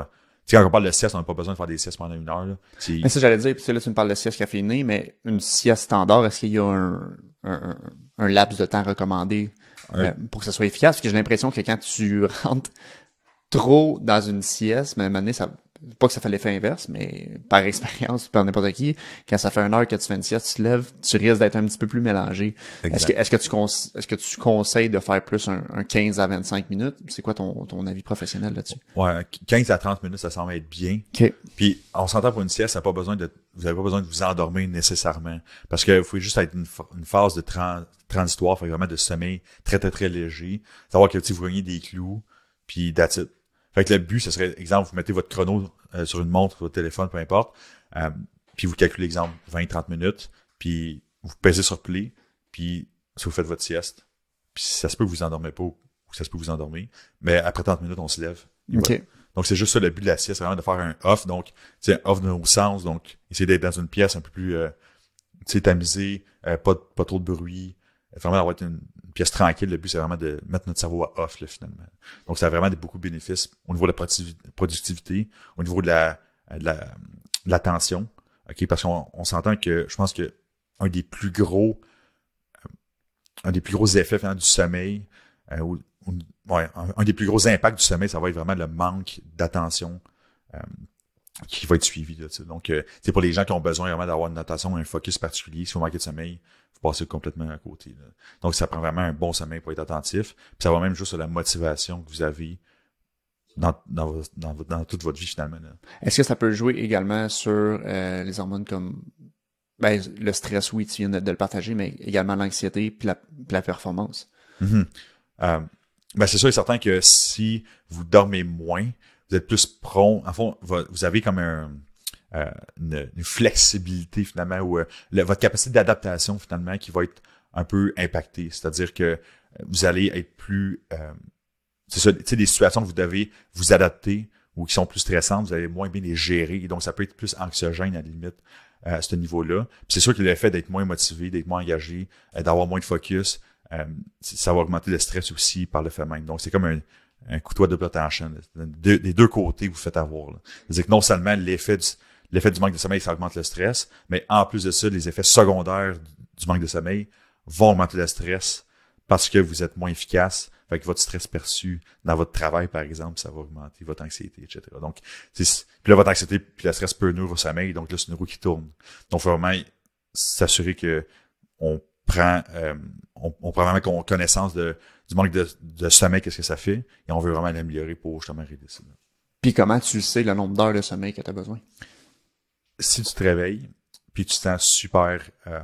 sais, quand on parle de sieste, on n'a pas besoin de faire des siestes pendant une heure. Là. Mais ça, j'allais dire, puis là, tu me parles de sieste caféinée, mais une sieste standard, est-ce qu'il y a un, un, un, laps de temps recommandé euh, pour que ça soit efficace? Parce que j'ai l'impression que quand tu [LAUGHS] rentres trop dans une sieste, mais à un moment donné, ça, pas que ça fait l'effet inverse, mais par expérience, par n'importe qui, quand ça fait une heure que tu fais une sieste, tu te lèves, tu risques d'être un petit peu plus mélangé. Est-ce que, tu est-ce que tu conseilles de faire plus un, 15 à 25 minutes? C'est quoi ton, ton avis professionnel là-dessus? Ouais, 15 à 30 minutes, ça semble être bien. Okay. Puis, on s'entend pour une sieste, ça pas besoin de, vous avez pas besoin de vous endormir nécessairement. Parce que vous pouvez juste être une, une phase de transitoire, vraiment de sommeil très, très, très léger. Savoir que, vous gagnez des clous, puis that's it. Fait que le but, ce serait, exemple, vous mettez votre chrono euh, sur une montre, votre téléphone, peu importe, euh, puis vous calculez, exemple, 20-30 minutes, puis vous pesez sur play, puis si vous faites votre sieste, puis ça se peut que vous endormez pas, ou ça se peut que vous endormez, mais après 30 minutes, on se lève. Donc, c'est juste ça le but de la sieste, vraiment de faire un off, donc, c'est un off de nos sens, donc, essayer d'être dans une pièce un peu plus, euh, tu sais, tamisée, euh, pas, pas trop de bruit, vraiment avoir une, pièce tranquille. Le but, c'est vraiment de mettre notre cerveau à off, là, finalement. Donc, ça a vraiment beaucoup de bénéfices au niveau de la productivité, au niveau de la, de la, de l'attention. OK? Parce qu'on on, s'entend que je pense que un des plus gros, euh, un des plus gros effets finalement, du sommeil, euh, ou, ouais, un, des plus gros impacts du sommeil, ça va être vraiment le manque d'attention euh, qui va être suivi. Donc, euh, c'est pour les gens qui ont besoin vraiment d'avoir une attention, un focus particulier. Si vous manquez de sommeil, vous passez complètement à côté. Donc, ça prend vraiment un bon sommeil pour être attentif. Puis ça va même juste sur la motivation que vous avez dans, dans, dans, dans toute votre vie finalement. Est-ce que ça peut jouer également sur euh, les hormones comme ben, le stress, oui, tu viens de, le partager, mais également l'anxiété puis la, la performance? Mm-hmm. euh, ben, c'est sûr et certain que si vous dormez moins, vous êtes plus prompt. En fond, vous avez comme un, euh, une, flexibilité finalement ou euh, votre capacité d'adaptation finalement qui va être un peu impactée. C'est-à-dire que vous allez être plus euh, c'est ça, tu sais, des situations que vous devez vous adapter ou qui sont plus stressantes, vous allez moins bien les gérer. Et donc, ça peut être plus anxiogène à la limite à ce niveau-là. c'est sûr que le fait d'être moins motivé, d'être moins engagé, d'avoir moins de focus, ça va augmenter le stress aussi par le fait même. Donc, c'est comme un, un couteau à double des deux côtés, vous faites avoir. C'est-à-dire que non seulement l'effet du, l'effet du manque de sommeil, ça augmente le stress, mais en plus de ça, les effets secondaires du manque de sommeil vont augmenter le stress parce que vous êtes moins efficace. Fait que votre stress perçu dans votre travail, par exemple, ça va augmenter votre anxiété, etc. Donc, puis là, votre anxiété puis le stress peut nuire au sommeil, donc là, c'est une roue qui tourne. Donc, faut vraiment s'assurer que on prend, euh, on, on, prend vraiment connaissance de, du manque de, de sommeil, qu'est-ce que ça fait, et on veut vraiment l'améliorer pour justement régler ça. Puis comment tu sais le nombre d'heures de sommeil que tu as besoin? Si tu te réveilles, puis tu te sens super euh,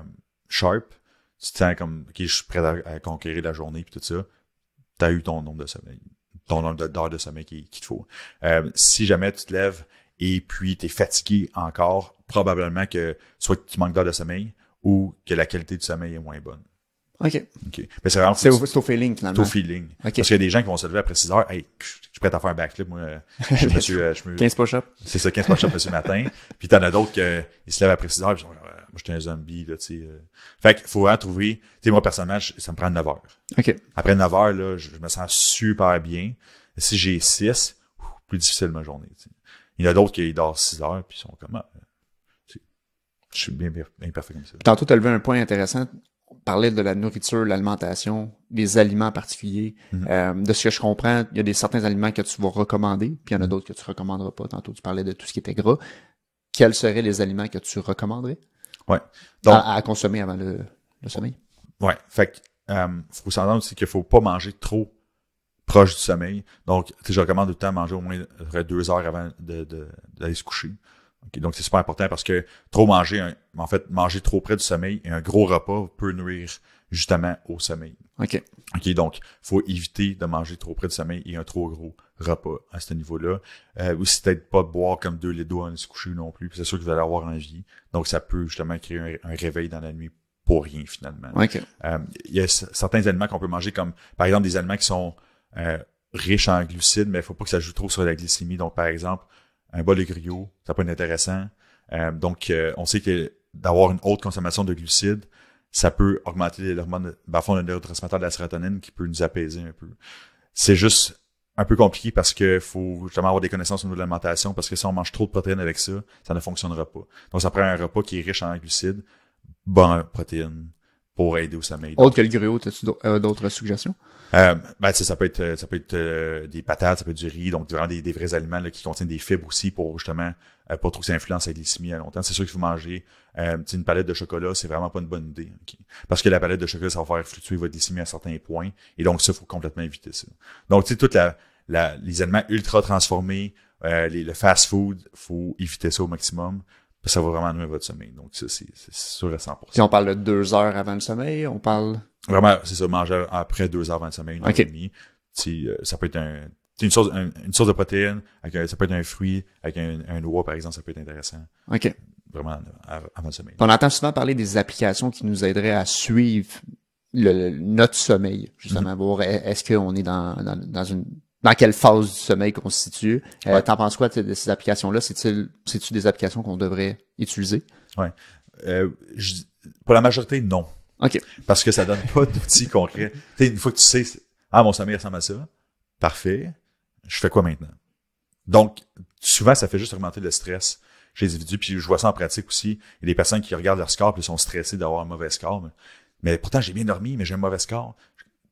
sharp, tu te sens comme, ok, je suis prêt à, conquérir la journée, puis tout ça, tu as eu ton nombre de sommeil, ton nombre d'heures de sommeil qu'il te faut. Euh, si jamais tu te lèves et puis tu es fatigué encore, probablement que soit tu manques d'heures de sommeil ou que la qualité du sommeil est moins bonne. OK. OK. Mais c'est vraiment C'est au, c'est au feeling, finalement. au feeling. OK. Parce qu'il y a des gens qui vont se lever après 6 heures. Hey, je suis prêt à faire un backflip, moi. Je me suis, [LAUGHS] euh, je me- 15 push-ups. C'est ça, 15 push-ups ce matin. [LAUGHS] Puis t'en as d'autres qui se lèvent après 6 heures, puis ils sont Euh, moi, j'étais un zombie, là, tu sais. euh. Fait qu'il faut vraiment trouver, tu sais, moi, personnellement, ça me prend 9 heures. OK. Après 9 heures, là, je, je me sens super bien. Si j'ai 6, plus difficile ma journée. Il y en a d'autres qui dorment 6 heures, puis ils sont comme, ah, je suis bien, bien, bien parfait comme ça. Tantôt, tu as levé un point intéressant. On parlait de la nourriture, l'alimentation, des aliments particuliers. Mhm. Euh, de ce que je comprends, il y a des certains aliments que tu vas recommander, puis il y en a d'autres que tu recommanderas pas. Tantôt, tu parlais de tout ce qui était gras. Quels seraient les aliments que tu recommanderais? Ouais. Donc, à, à consommer avant le, le sommeil? Ouais. Fait que, euh, faut s'entendre aussi qu'il faut pas manger trop proche du sommeil. Donc, je recommande tout le temps manger au moins deux heures avant de, de- d'aller se coucher. Ok, Donc, c'est super important parce que trop manger, un- en fait, manger trop près du sommeil et un gros repas peut nuire justement au sommeil. OK. OK, donc, faut éviter de manger trop près du sommeil et un trop gros repas à ce niveau-là. Euh, aussi, peut-être pas de boire comme deux litres d'eau avant de se coucher non plus. C'est sûr que vous allez avoir envie. Donc, ça peut justement créer un, un réveil dans la nuit pour rien, finalement. OK. Euh, il y a certains aliments qu'on peut manger comme, par exemple, des aliments qui sont euh, riches en glucides, mais il faut pas que ça joue trop sur la glycémie. Donc, par exemple, un bol de griot, ça peut être intéressant. Euh, donc, euh, on sait que d'avoir une haute consommation de glucides, ça peut augmenter l'hormone, ben, fond, le neurotransmetteur de la sérotonine qui peut nous apaiser un peu. C'est juste un peu compliqué parce que faut justement avoir des connaissances au niveau de l'alimentation parce que si on mange trop de protéines avec ça, ça ne fonctionnera pas. Donc, ça prend un repas qui est riche en glucides, bon protéines pour aider au sommeil. Autre que le gruau, as-tu euh, d'autres suggestions? Euh, ben, ça peut être, euh, ça peut être euh, des patates, ça peut être du riz, donc vraiment des, des vrais aliments là, qui contiennent des fibres aussi pour justement euh, pas trop que ça influence la glycémie à long terme. C'est sûr qu'il faut manger euh, tu sais, une palette de chocolat, c'est vraiment pas une bonne idée. Parce que la palette de chocolat, ça va faire fluctuer votre glycémie à certains points. Et donc, ça, il faut complètement éviter ça. Donc, tu sais, toute la, la, les aliments ultra transformés, euh, les, le fast food, faut éviter ça au maximum. Ça va vraiment nuire votre sommeil. Donc, ça, c'est sûr à 100%. Si on parle de deux heures avant le sommeil, on parle... Vraiment, c'est ça, manger après deux heures avant le sommeil, une heure et demie. Euh, ça peut être un, une source, un- une source de protéines, avec un- ça peut être un fruit, avec un, un noix, par exemple, ça peut être intéressant. OK. Vraiment, av- avant le sommeil. On entend souvent parler des applications qui nous aideraient à suivre le, notre sommeil, justement, Mm-hmm. voir est- est-ce qu'on est dans, dans, dans une dans quelle phase du sommeil qu'on se situe? Euh, Ouais. T'en penses quoi de ces applications-là? C'est-il, c'est-tu des applications qu'on devrait utiliser? Euh, je- pour la majorité, non. OK. Parce que ça donne pas d'outils concrets. Tu sais, une fois que tu sais, ah, mon sommeil ressemble à ça, parfait, je fais quoi maintenant? Donc, souvent, ça fait juste augmenter le stress chez les individus. Puis je vois ça en pratique aussi. Il y a des personnes qui regardent leur score puis sont stressées d'avoir un mauvais score. Mais, mais pourtant, j'ai bien dormi, mais j'ai un mauvais score.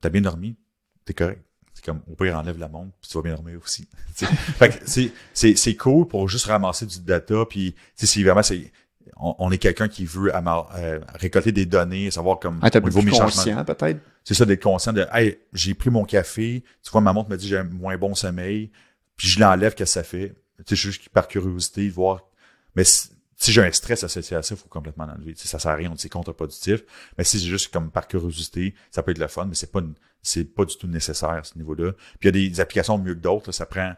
T'as bien dormi, t'es correct. C'est comme, au pire, enlève la montre, puis tu vas bien dormir aussi. [LAUGHS] Fait que c'est, c'est, c'est cool pour juste ramasser du data, puis si vraiment c'est, on, on est quelqu'un qui veut euh, récolter des données, savoir comme Ah, au niveau mes conscient, peut-être? C'est ça d'être conscient de Hey, j'ai pris mon café, tu vois, ma montre me dit j'ai un moins bon sommeil, puis je l'enlève, qu'est-ce que ça fait? Tu sais, juste par curiosité, voir. Mais si, j'ai un stress associé à ça, il faut complètement l'enlever. Tu ça sert à rien, c'est contre-productif. Mais si c'est juste comme par curiosité, ça peut être le fun, mais c'est pas c'est pas du tout nécessaire à ce niveau-là. Puis il y a des applications mieux que d'autres. Ça prend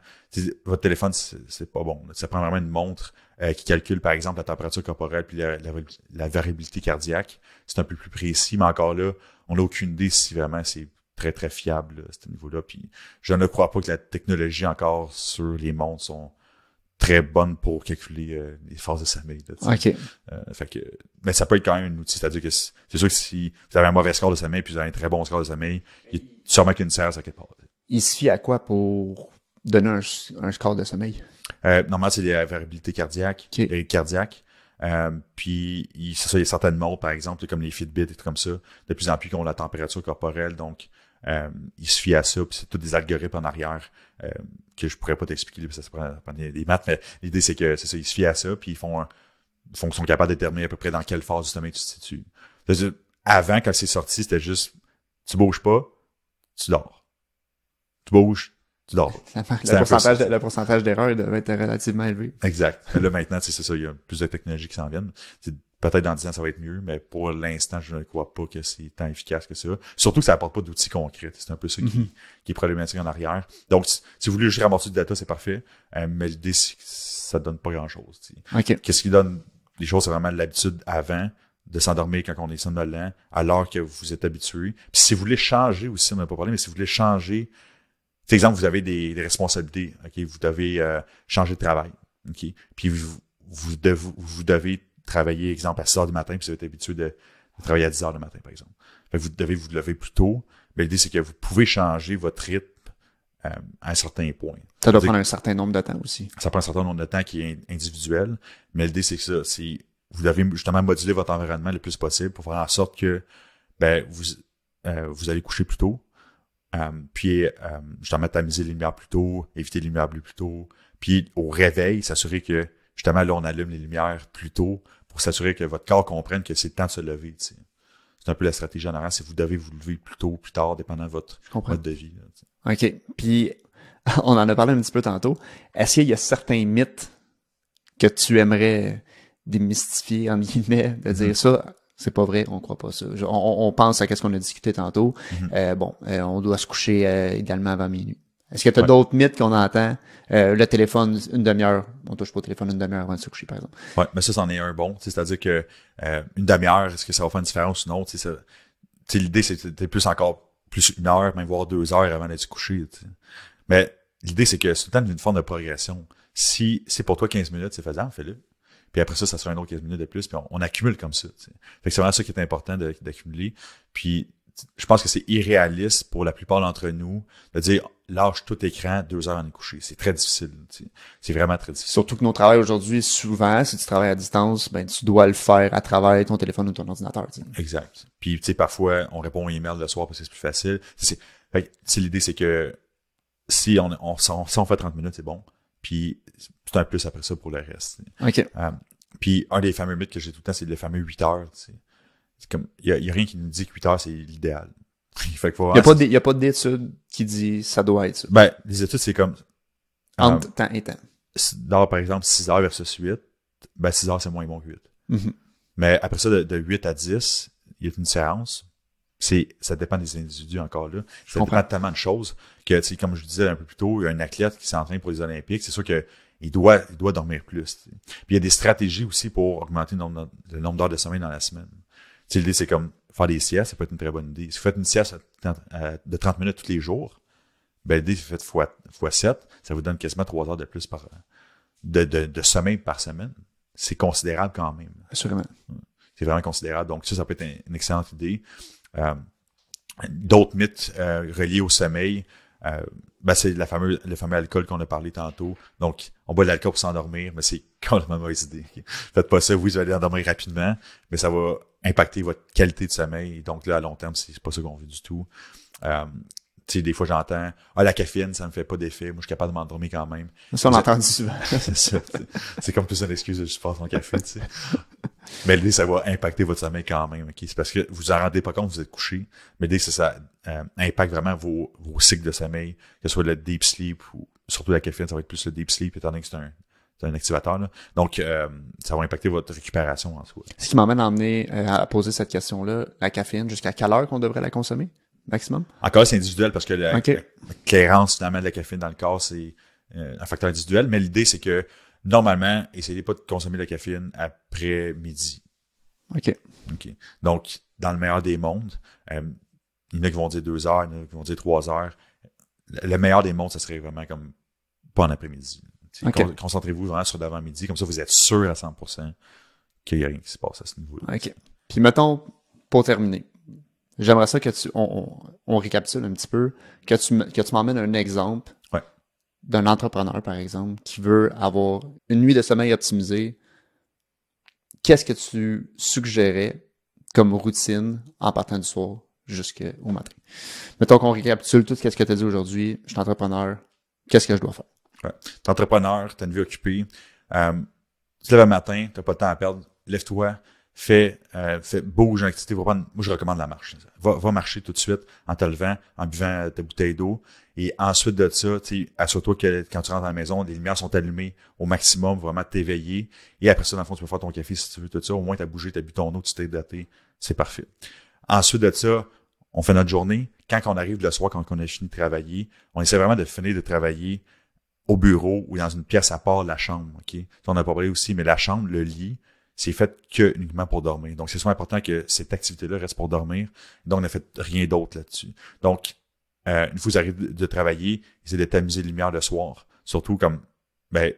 votre téléphone, c'est pas bon. là. Ça prend vraiment une montre euh, qui calcule, par exemple, la température corporelle puis la, la- la variabilité cardiaque. C'est un peu plus précis, mais encore là, on n'a aucune idée si vraiment c'est très, très fiable là, à ce niveau-là. Puis je ne crois pas que la technologie encore sur les montres sont très bonnes pour calculer euh, les phases de sommeil. là. Euh, fait que, mais ça peut être quand même un outil. C'est-à-dire que c'est sûr que si vous avez un mauvais score de sommeil puis vous avez un très bon score de sommeil, il y a sûrement qu'une serre à quelque part. Il se fie à quoi pour donner un, un score de sommeil? Euh, normalement, c'est la variabilité cardiaque, Ok. les rythmes cardiaques. Euh, puis, il, ça, il y a certaines montres, par exemple, comme les Fitbit et tout comme ça, de plus en plus qui ont la température corporelle. Donc, euh, il se fie à ça. Puis c'est tous des algorithmes en arrière euh, que je pourrais pas t'expliquer, parce que ça prend, ça prend des, des maths. Mais l'idée, c'est que c'est ça, ils se fient à ça, puis ils font, un- ils font sont capables de déterminer à peu près dans quelle phase du sommeil tu te situes. C'est-à-dire, avant, quand c'est sorti, c'était juste, tu bouges pas, tu dors. Tu bouges, tu dors. [LAUGHS] Le pourcentage, le pourcentage d'erreur devait être relativement élevé. Exact. Là, maintenant, c'est ça, il y a plus de technologies qui s'en viennent. Peut-être dans 10 ans, ça va être mieux, mais pour l'instant, je ne crois pas que c'est tant efficace que ça. Surtout que ça apporte pas d'outils concrets. C'est un peu ça qui, qui est problématique en arrière. Donc, si si vous voulez juste ramasser du data, c'est parfait. Euh, mais l'idée, c'est que ça donne pas grand-chose. tu sais. OK. Qu'est-ce qui donne les choses, c'est vraiment l'habitude avant de s'endormir quand on est somnolent, l'heure que vous êtes habitué. Puis si vous voulez changer aussi, on n'a pas parlé, mais si vous voulez changer, par exemple, vous avez des, responsabilités, ok, vous devez euh, changer de travail, ok, puis vous, vous, devez, vous devez travailler, exemple, à 6 heures du matin, puis vous êtes habitué de, travailler à 10 heures du matin, par exemple. Fait que vous devez vous lever plus tôt. Mais l'idée, c'est que vous pouvez changer votre rythme euh, à un certain point. Ça doit prendre un certain nombre de temps aussi. Ça prend un certain nombre de temps qui est individuel. Mais l'idée, c'est que ça, c'est vous devez justement moduler votre environnement le plus possible pour faire en sorte que ben vous euh, vous allez coucher plus tôt. Euh, puis euh, justement tamiser les lumières plus tôt, éviter les lumières plus tôt. Puis au réveil, s'assurer que justement là on allume les lumières plus tôt pour s'assurer que votre corps comprenne que c'est le temps de se lever. C'est un peu la stratégie générale, c'est vous devez vous lever plus tôt ou plus tard, dépendant de votre mode de vie. OK. Puis [LAUGHS] on en a parlé un petit peu tantôt. Est-ce qu'il y a certains mythes que tu aimerais démystifier, en guillemets, de dire mm-hmm. ça, c'est pas vrai, on croit pas ça. On, pense à ce qu'on a discuté tantôt. Mm-hmm. Euh, bon, euh, on doit se coucher euh, idéalement avant minuit. Est-ce que tu as d'autres mythes qu'on entend? le téléphone, une demi-heure. On touche pas au téléphone une demi-heure avant de se coucher, par exemple. Ouais, mais ça, c'en est un bon. C'est-à-dire que une demi-heure, est-ce que ça va faire une différence ou non? L'idée, c'est plus encore plus une heure, même voire deux heures avant d'être couché. Mais l'idée, c'est que c'est tout le temps une forme de progression. Si c'est pour toi 15 minutes, c'est faisable, fais-le. Puis après ça, ça sera un autre 15 minutes de plus, puis on, accumule comme ça. Fait que c'est vraiment ça qui est important d'accumuler. Puis je pense que c'est irréaliste pour la plupart d'entre nous de dire lâche tout écran, deux heures en est couché. C'est très difficile. C'est vraiment très difficile. Surtout que nos travails aujourd'hui, souvent, si tu travailles à distance, ben tu dois le faire à travers ton téléphone ou ton ordinateur. Exact. Puis tu sais, parfois, on répond aux emails le soir parce que c'est plus facile. C'est, l'idée, c'est que si on, on, si on fait 30 minutes, c'est bon. Puis c'est un plus après ça pour le reste. OK. Euh, puis un des fameux mythes que j'ai tout le temps, c'est le fameux 8 heures. C'est comme il y a, rien qui nous dit que 8 heures, c'est l'idéal. il n'y a, pas y a pas d'études qui dit ça doit être ça. Ben, les études, c'est comme. Entre euh, temps et temps. D'abord, par exemple, 6 heures versus 8, ben 6 heures, c'est moins bon que 8. Mm-hmm. Mais après ça, de, de 8 à 10, il y a une séance c'est ça dépend des individus encore là. Ça dépend tellement de choses que, tu comme je disais un peu plus tôt, il y a un athlète qui s'entraîne pour les Olympiques, c'est sûr que il doit, il doit dormir plus. Puis il y a des stratégies aussi pour augmenter le nombre d'heures de sommeil dans la semaine. L'idée, c'est comme faire des siestes, ça peut être une très bonne idée. Si vous faites une sieste de 30 minutes tous les jours, ben l'idée, si vous faites fois, fois 7, ça vous donne quasiment 3 heures de plus par de, de, de sommeil par semaine. C'est considérable quand même. Assurément. C'est vraiment considérable. Donc ça, ça peut être une excellente idée. Euh, d'autres mythes euh, reliés au sommeil, euh, ben c'est la fameuse, le fameux alcool qu'on a parlé tantôt. Donc, on boit de l'alcool pour s'endormir, mais c'est [LAUGHS] complètement mauvaise idée. Faites pas ça, vous allez endormir rapidement, mais ça va impacter votre qualité de sommeil. Donc là, à long terme, c'est pas ça qu'on veut du tout. Euh, tu sais, des fois, j'entends, ah, la caféine, ça me fait pas d'effet. Moi, je suis capable de m'endormir quand même. Ça, on entend souvent. [LAUGHS] c'est comme plus une excuse de juste faire son café, tu sais. Mais l'idée, ça va impacter votre sommeil quand même. ok? C'est parce que vous en rendez pas compte, vous êtes couché. Mais l'idée, c'est ça euh, impacte vraiment vos, vos cycles de sommeil, que ce soit le deep sleep ou surtout la caféine, ça va être plus le deep sleep, étant donné que c'est un, un activateur. Là. Donc, euh, ça va impacter votre récupération en soi. Ce qui m'emmène à, emmener, euh, à poser cette question-là, la caféine, jusqu'à quelle heure qu'on devrait la consommer maximum? Encore, c'est individuel parce que la, clairance finalement de la caféine dans le corps, c'est un facteur individuel. Mais l'idée, c'est que normalement, essayez pas de consommer de la caféine après midi. OK. OK. Donc, dans le meilleur des mondes, euh, il y en a qui vont dire deux heures, il y en a qui vont dire trois heures. Le meilleur des mondes, ça serait vraiment comme pas en après-midi. Concentrez-vous vraiment sur l'avant-midi, comme ça vous êtes sûr à 100% qu'il n'y a rien qui se passe à ce niveau-là. OK. Puis mettons, pour terminer, j'aimerais ça que tu on, on, récapitule un petit peu, que tu, que tu m'emmènes un exemple d'un entrepreneur, par exemple, qui veut avoir une nuit de sommeil optimisée, qu'est-ce que tu suggérais comme routine en partant du soir jusqu'au matin? Mettons qu'on récapitule tout ce que tu as dit aujourd'hui. Je suis entrepreneur. Qu'est-ce que je dois faire? Ouais. T'es entrepreneur, t'as une vie occupée. Euh, tu te lèves le matin, t'as pas de temps à perdre. Lève-toi, fais, euh, fais bouge. Va prendre, moi, je recommande la marche. Va, va marcher tout de suite en te levant, en buvant ta bouteille d'eau. Et ensuite de ça, assure-toi que quand tu rentres à la maison, les lumières sont allumées au maximum, vraiment t'éveiller. Et après ça, dans le fond, tu peux faire ton café si tu veux tout ça. Au moins, tu as bougé, tu as bu ton eau, tu t'es daté. C'est parfait. Ensuite de ça, on fait notre journée. Quand on arrive le soir, quand on a fini de travailler, on essaie vraiment de finir de travailler au bureau ou dans une pièce à part la chambre. ok? On a pas parlé aussi, mais la chambre, le lit, c'est fait que uniquement pour dormir. Donc, c'est souvent important que cette activité-là reste pour dormir. Donc, on n'a fait rien d'autre là-dessus. Donc, euh, une fois vous arrivez de travailler, essayez de t'amuser de lumière le soir. Surtout comme, ben,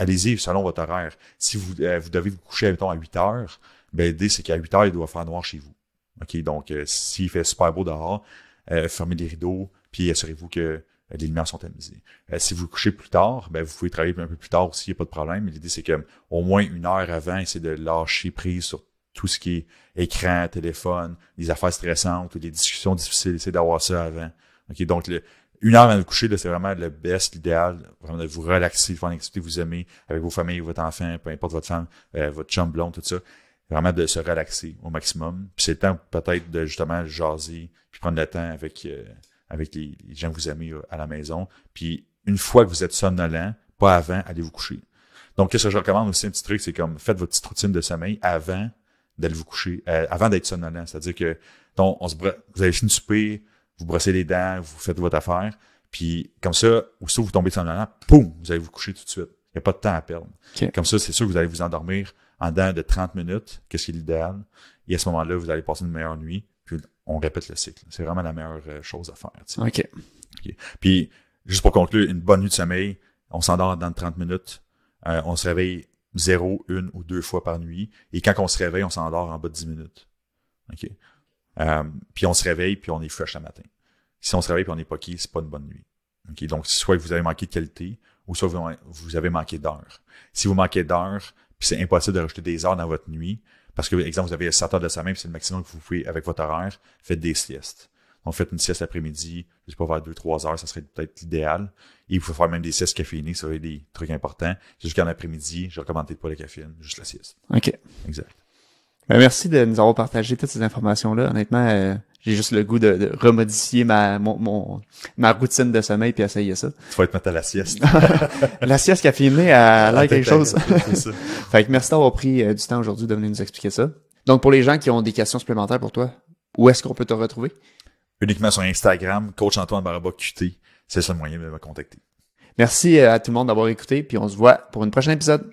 allez-y selon votre horaire. Si vous, euh, vous devez vous coucher, mettons, à 8 heures, ben, l'idée, c'est qu'à 8 heures, il doit faire noir chez vous. OK? Donc, euh, s'il fait super beau dehors, euh, fermez les rideaux, puis assurez-vous que les lumières sont amusées. Euh, si vous couchez plus tard, ben, vous pouvez travailler un peu plus tard aussi, il n'y a pas de problème. Mais l'idée, c'est que au moins une heure avant, essayez de lâcher prise sur tout ce qui est écran, téléphone, les affaires stressantes, les discussions difficiles, essayez d'avoir ça avant. OK? Donc, une heure avant de vous coucher, c'est vraiment le best, l'idéal, vraiment de vous relaxer, de faire une activité que vous aimez avec vos familles, votre enfant, peu importe votre femme, euh, votre chum blonde, tout ça. Vraiment de se relaxer au maximum. Puis c'est le temps peut-être de justement jaser, puis prendre le temps avec euh, avec les, les, gens que vous aimez euh, à la maison. Puis une fois que vous êtes somnolent, pas avant, allez vous coucher. Donc, qu'est-ce que je recommande aussi, un petit truc, c'est comme faites votre petite routine de sommeil avant d'aller vous coucher, euh, avant d'être somnolent. C'est-à-dire que donc, on se vous avez fini de souper, vous brossez les dents, vous faites votre affaire, puis comme ça, aussitôt vous tombez somnolent, poum, vous allez vous coucher tout de suite. Il n'y a pas de temps à perdre. Okay. Comme ça, c'est sûr que vous allez vous endormir en dedans de 30 minutes, qu'est-ce qui est l'idéal. Et à ce moment-là, vous allez passer une meilleure nuit, on répète le cycle. C'est vraiment la meilleure euh, chose à faire. Tu sais. OK. OK. Puis, juste pour conclure, une bonne nuit de sommeil, on s'endort dans 30 minutes, euh, on se réveille zéro, une ou deux fois par nuit, et quand on se réveille, on s'endort en bas de 10 minutes. OK. Euh, puis on se réveille, puis on est fresh le matin. Si on se réveille puis on est poqué, c'est pas une bonne nuit. OK. Donc, soit vous avez manqué de qualité, ou soit vous, vous avez manqué d'heures. Si vous manquez d'heures, puis c'est impossible de rajouter des heures dans votre nuit, parce que, exemple, vous avez 7 heures de sommeil, puis c'est le maximum que vous pouvez avec votre horaire, faites des siestes. Donc, faites une sieste l'après-midi, je sais pas, vers 2-3 heures, ça serait peut-être l'idéal. Et vous pouvez faire même des siestes caféinées, ça aurait des trucs importants. Jusqu'en après-midi, je recommande pas la caféine, juste la sieste. OK. Exact. Ben, merci de nous avoir partagé toutes ces informations-là. Honnêtement, euh, j'ai juste le goût de, de remodifier ma, mon, mon, ma routine de sommeil puis essayer ça. Tu vas être mettre à la sieste. [LAUGHS] la sieste caféinée a l'air quelque chose. Ça. [LAUGHS] fait que merci d'avoir pris euh, du temps aujourd'hui de venir nous expliquer ça. Donc, pour les gens qui ont des questions supplémentaires pour toi, où est-ce qu'on peut te retrouver? Uniquement sur Instagram, coach Antoine Baraba QT. C'est le seul moyen de me contacter. Merci euh, à tout le monde d'avoir écouté, puis on se voit pour une prochaine épisode.